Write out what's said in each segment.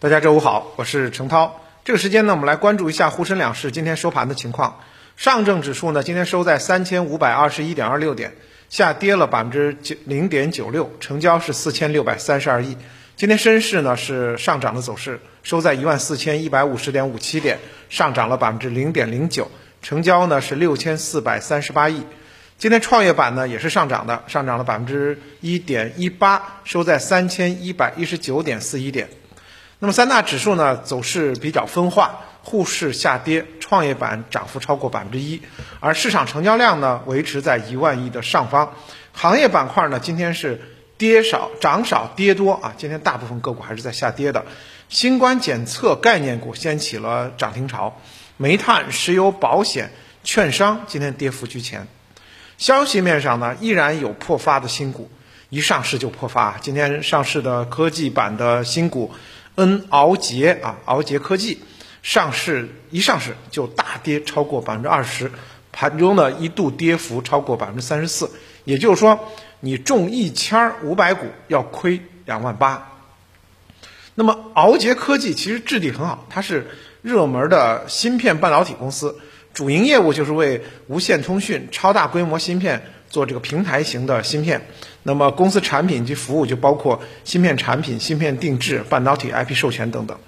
大家周五好，我是程涛。这个时间呢，我们来关注一下沪深两市今天收盘的情况。上证指数呢，今天收在三千五百二十一点二六点，下跌了百分之九零点九六，成交是四千六百三十二亿。今天深市呢是上涨的走势，收在一万四千一百五十点五七点，上涨了百分之零点零九，成交呢是六千四百三十八亿。今天创业板呢也是上涨的，上涨了百分之一点一八，收在三千一百一十九点四一点。那么三大指数呢走势比较分化，沪市下跌，创业板涨幅超过百分之一，而市场成交量呢维持在一万亿的上方。行业板块呢今天是跌少涨少跌多啊，今天大部分个股还是在下跌的。新冠检测概念股掀起了涨停潮，煤炭、石油、保险、券商今天跌幅居前。消息面上呢依然有破发的新股，一上市就破发。今天上市的科技版的新股。恩敖杰啊，敖杰科技上市一上市就大跌超过百分之二十，盘中呢一度跌幅超过百分之三十四，也就是说你中一千五百股要亏两万八。那么敖杰科技其实质地很好，它是热门的芯片半导体公司，主营业务就是为无线通讯、超大规模芯片。做这个平台型的芯片，那么公司产品及服务就包括芯片产品、芯片定制、半导体 IP 授权等等。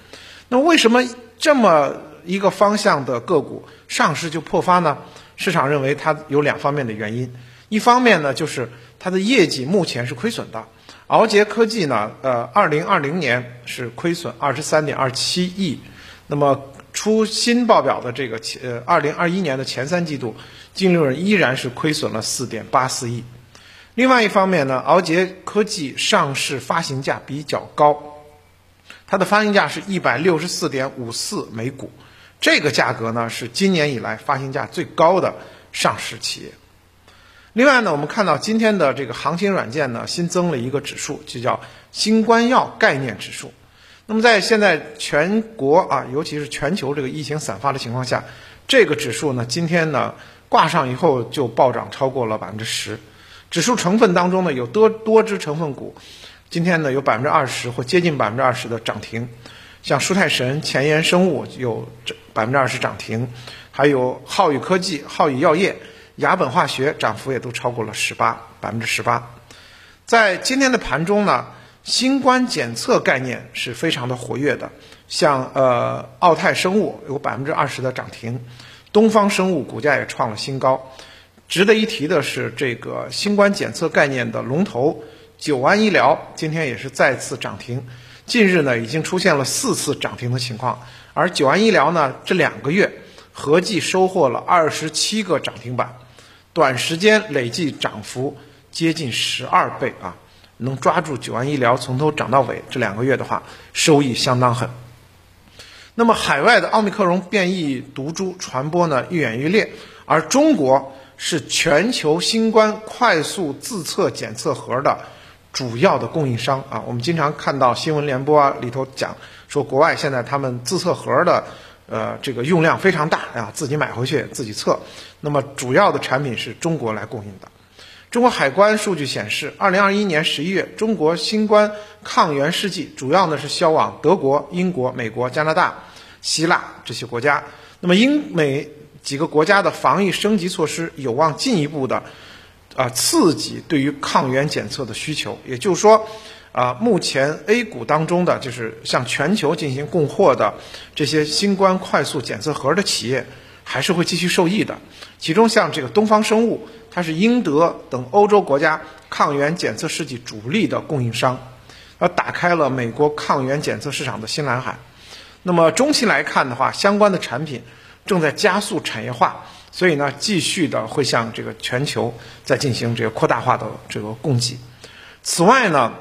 那为什么这么一个方向的个股上市就破发呢？市场认为它有两方面的原因。一方面呢，就是它的业绩目前是亏损的。敖杰科技呢，呃，二零二零年是亏损二十三点二七亿，那么。出新报表的这个前呃，二零二一年的前三季度，净利润依然是亏损了四点八四亿。另外一方面呢，敖杰科技上市发行价比较高，它的发行价是一百六十四点五四每股，这个价格呢是今年以来发行价最高的上市企业。另外呢，我们看到今天的这个行情软件呢新增了一个指数，就叫新冠药概念指数。那么在现在全国啊，尤其是全球这个疫情散发的情况下，这个指数呢，今天呢挂上以后就暴涨超过了百分之十。指数成分当中呢，有多多只成分股，今天呢有百分之二十或接近百分之二十的涨停，像舒泰神、前沿生物有百分之二十涨停，还有浩宇科技、浩宇药业、雅本化学涨幅也都超过了十八百分之十八。在今天的盘中呢。新冠检测概念是非常的活跃的，像呃奥泰生物有百分之二十的涨停，东方生物股价也创了新高。值得一提的是，这个新冠检测概念的龙头九安医疗今天也是再次涨停，近日呢已经出现了四次涨停的情况，而九安医疗呢这两个月合计收获了二十七个涨停板，短时间累计涨幅接近十二倍啊。能抓住九安医疗从头涨到尾，这两个月的话，收益相当狠。那么海外的奥密克戎变异毒株传播呢愈演愈烈，而中国是全球新冠快速自测检测盒的主要的供应商啊。我们经常看到新闻联播啊里头讲说，国外现在他们自测盒的呃这个用量非常大啊，自己买回去自己测。那么主要的产品是中国来供应的。中国海关数据显示，二零二一年十一月，中国新冠抗原试剂主要呢是销往德国、英国、美国、加拿大、希腊这些国家。那么英美几个国家的防疫升级措施有望进一步的啊刺激对于抗原检测的需求。也就是说，啊目前 A 股当中的就是向全球进行供货的这些新冠快速检测盒的企业。还是会继续受益的，其中像这个东方生物，它是英德等欧洲国家抗原检测试剂主力的供应商，而打开了美国抗原检测市场的新蓝海。那么中期来看的话，相关的产品正在加速产业化，所以呢，继续的会向这个全球在进行这个扩大化的这个供给。此外呢，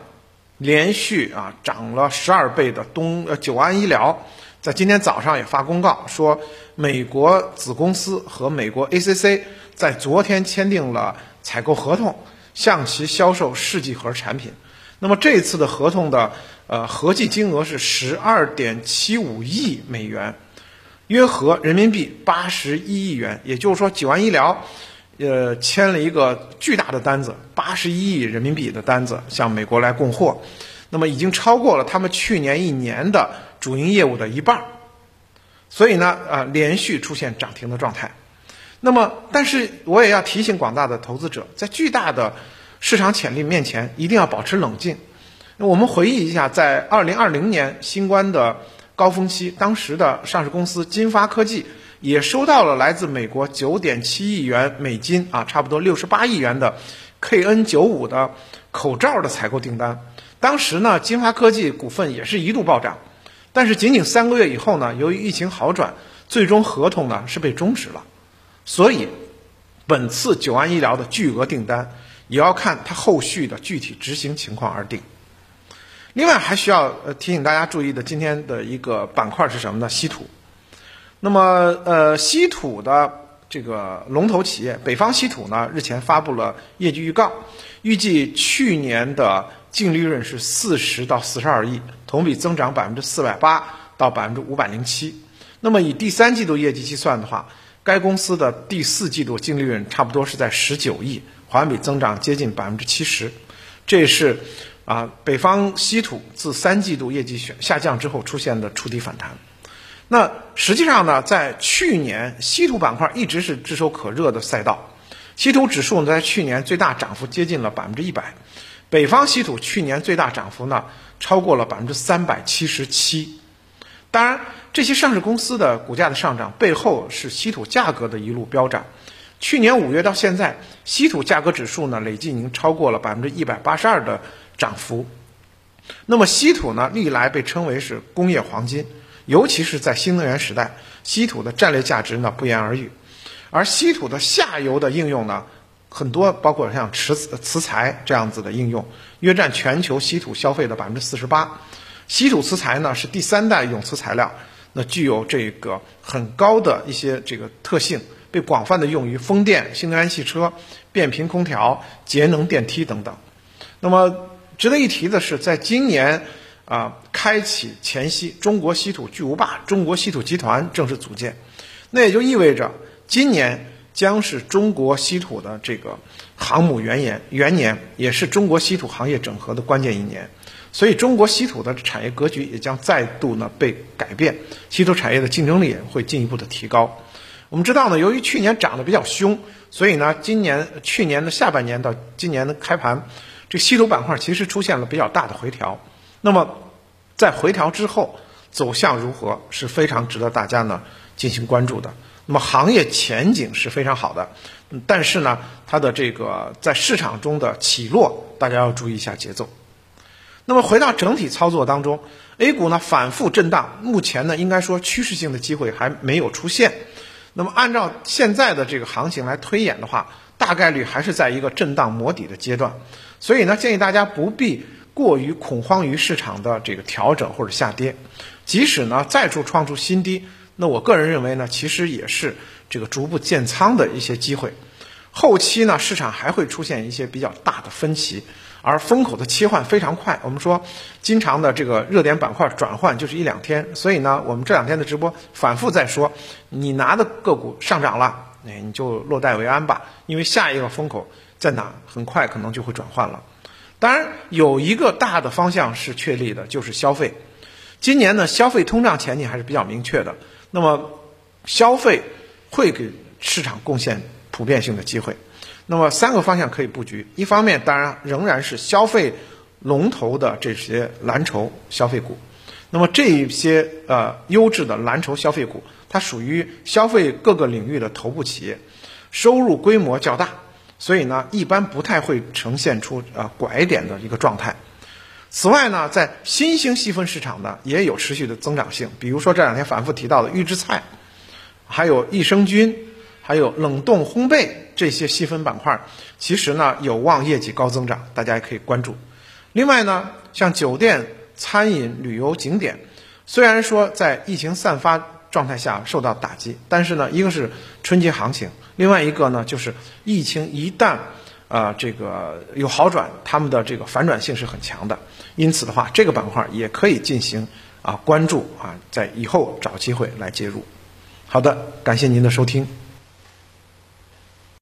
连续啊涨了十二倍的东呃九安医疗。在今天早上也发公告说，美国子公司和美国 ACC 在昨天签订了采购合同，向其销售试剂盒产品。那么这次的合同的呃合计金额是十二点七五亿美元，约合人民币八十一亿元。也就是说，九安医疗呃签了一个巨大的单子，八十一亿人民币的单子向美国来供货。那么已经超过了他们去年一年的主营业务的一半，所以呢，呃，连续出现涨停的状态。那么，但是我也要提醒广大的投资者，在巨大的市场潜力面前，一定要保持冷静。那我们回忆一下，在二零二零年新冠的高峰期，当时的上市公司金发科技也收到了来自美国九点七亿元美金啊，差不多六十八亿元的 KN 九五的口罩的采购订单。当时呢，金发科技股份也是一度暴涨，但是仅仅三个月以后呢，由于疫情好转，最终合同呢是被终止了。所以，本次九安医疗的巨额订单，也要看它后续的具体执行情况而定。另外，还需要呃提醒大家注意的，今天的一个板块是什么呢？稀土。那么，呃，稀土的这个龙头企业北方稀土呢，日前发布了业绩预告，预计去年的净利润是四十到四十二亿，同比增长百分之四百八到百分之五百零七。那么，以第三季度业绩计算的话，该公司的第四季度净利润差不多是在十九亿，环比增长接近百分之七十。这是。啊，北方稀土自三季度业绩下下降之后出现的触底反弹。那实际上呢，在去年稀土板块一直是炙手可热的赛道，稀土指数呢在去年最大涨幅接近了百分之一百，北方稀土去年最大涨幅呢超过了百分之三百七十七。当然，这些上市公司的股价的上涨背后是稀土价格的一路飙涨。去年五月到现在，稀土价格指数呢累计已经超过了百分之一百八十二的。涨幅，那么稀土呢？历来被称为是工业黄金，尤其是在新能源时代，稀土的战略价值呢不言而喻。而稀土的下游的应用呢，很多包括像瓷瓷材这样子的应用，约占全球稀土消费的百分之四十八。稀土磁材呢是第三代永磁材料，那具有这个很高的一些这个特性，被广泛的用于风电、新能源汽车、变频空调、节能电梯等等。那么。值得一提的是，在今年啊开启前夕，中国稀土巨无霸中国稀土集团正式组建，那也就意味着今年将是中国稀土的这个航母元年，元年也是中国稀土行业整合的关键一年，所以中国稀土的产业格局也将再度呢被改变，稀土产业的竞争力也会进一步的提高。我们知道呢，由于去年涨得比较凶，所以呢，今年去年的下半年到今年的开盘。这稀土板块其实出现了比较大的回调，那么在回调之后走向如何是非常值得大家呢进行关注的。那么行业前景是非常好的，但是呢它的这个在市场中的起落，大家要注意一下节奏。那么回到整体操作当中，A 股呢反复震荡，目前呢应该说趋势性的机会还没有出现。那么按照现在的这个行情来推演的话，大概率还是在一个震荡磨底的阶段。所以呢，建议大家不必过于恐慌于市场的这个调整或者下跌，即使呢再处创出新低，那我个人认为呢，其实也是这个逐步建仓的一些机会。后期呢，市场还会出现一些比较大的分歧，而风口的切换非常快。我们说，经常的这个热点板块转换就是一两天，所以呢，我们这两天的直播反复在说，你拿的个股上涨了，哎，你就落袋为安吧，因为下一个风口。在哪？很快可能就会转换了。当然，有一个大的方向是确立的，就是消费。今年呢，消费通胀前景还是比较明确的。那么，消费会给市场贡献普遍性的机会。那么，三个方向可以布局。一方面，当然仍然是消费龙头的这些蓝筹消费股。那么，这一些呃优质的蓝筹消费股，它属于消费各个领域的头部企业，收入规模较大。所以呢，一般不太会呈现出呃拐点的一个状态。此外呢，在新兴细分市场呢，也有持续的增长性。比如说这两天反复提到的预制菜，还有益生菌，还有冷冻烘焙这些细分板块，其实呢有望业绩高增长，大家也可以关注。另外呢，像酒店、餐饮、旅游景点，虽然说在疫情散发状态下受到打击，但是呢，一个是春节行情。另外一个呢，就是疫情一旦，呃，这个有好转，他们的这个反转性是很强的。因此的话，这个板块也可以进行啊关注啊，在以后找机会来介入。好的，感谢您的收听。